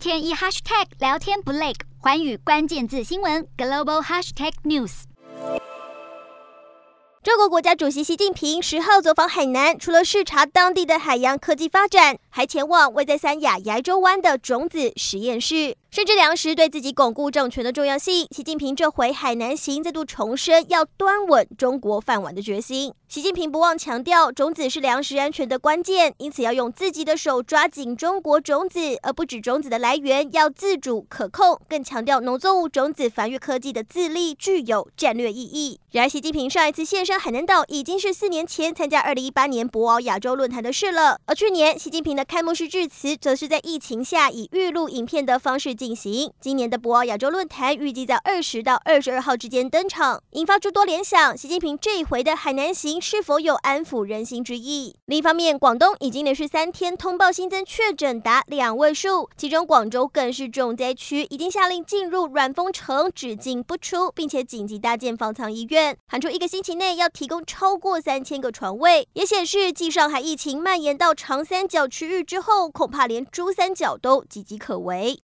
天一 hashtag 聊天不累，环宇关键字新闻 global hashtag news。中国国家主席习近平十号走访海南，除了视察当地的海洋科技发展，还前往位在三亚崖州湾的种子实验室。甚至粮食对自己巩固政权的重要性，习近平这回海南行再度重申要端稳中国饭碗的决心。习近平不忘强调，种子是粮食安全的关键，因此要用自己的手抓紧中国种子，而不止种子的来源要自主可控。更强调农作物种子繁育科技的自立具有战略意义。然而，习近平上一次现身海南岛已经是四年前参加二零一八年博鳌亚洲论坛的事了。而去年，习近平的开幕式致辞则是在疫情下以预录影片的方式。进行今年的博鳌亚洲论坛预计在二十到二十二号之间登场，引发诸多联想。习近平这一回的海南行是否有安抚人心之意？另一方面，广东已经连续三天通报新增确诊达两位数，其中广州更是重灾区，已经下令进入软封城，只进不出，并且紧急搭建方舱医院，喊出一个星期内要提供超过三千个床位，也显示继上海疫情蔓延到长三角区域之后，恐怕连珠三角都岌岌可危。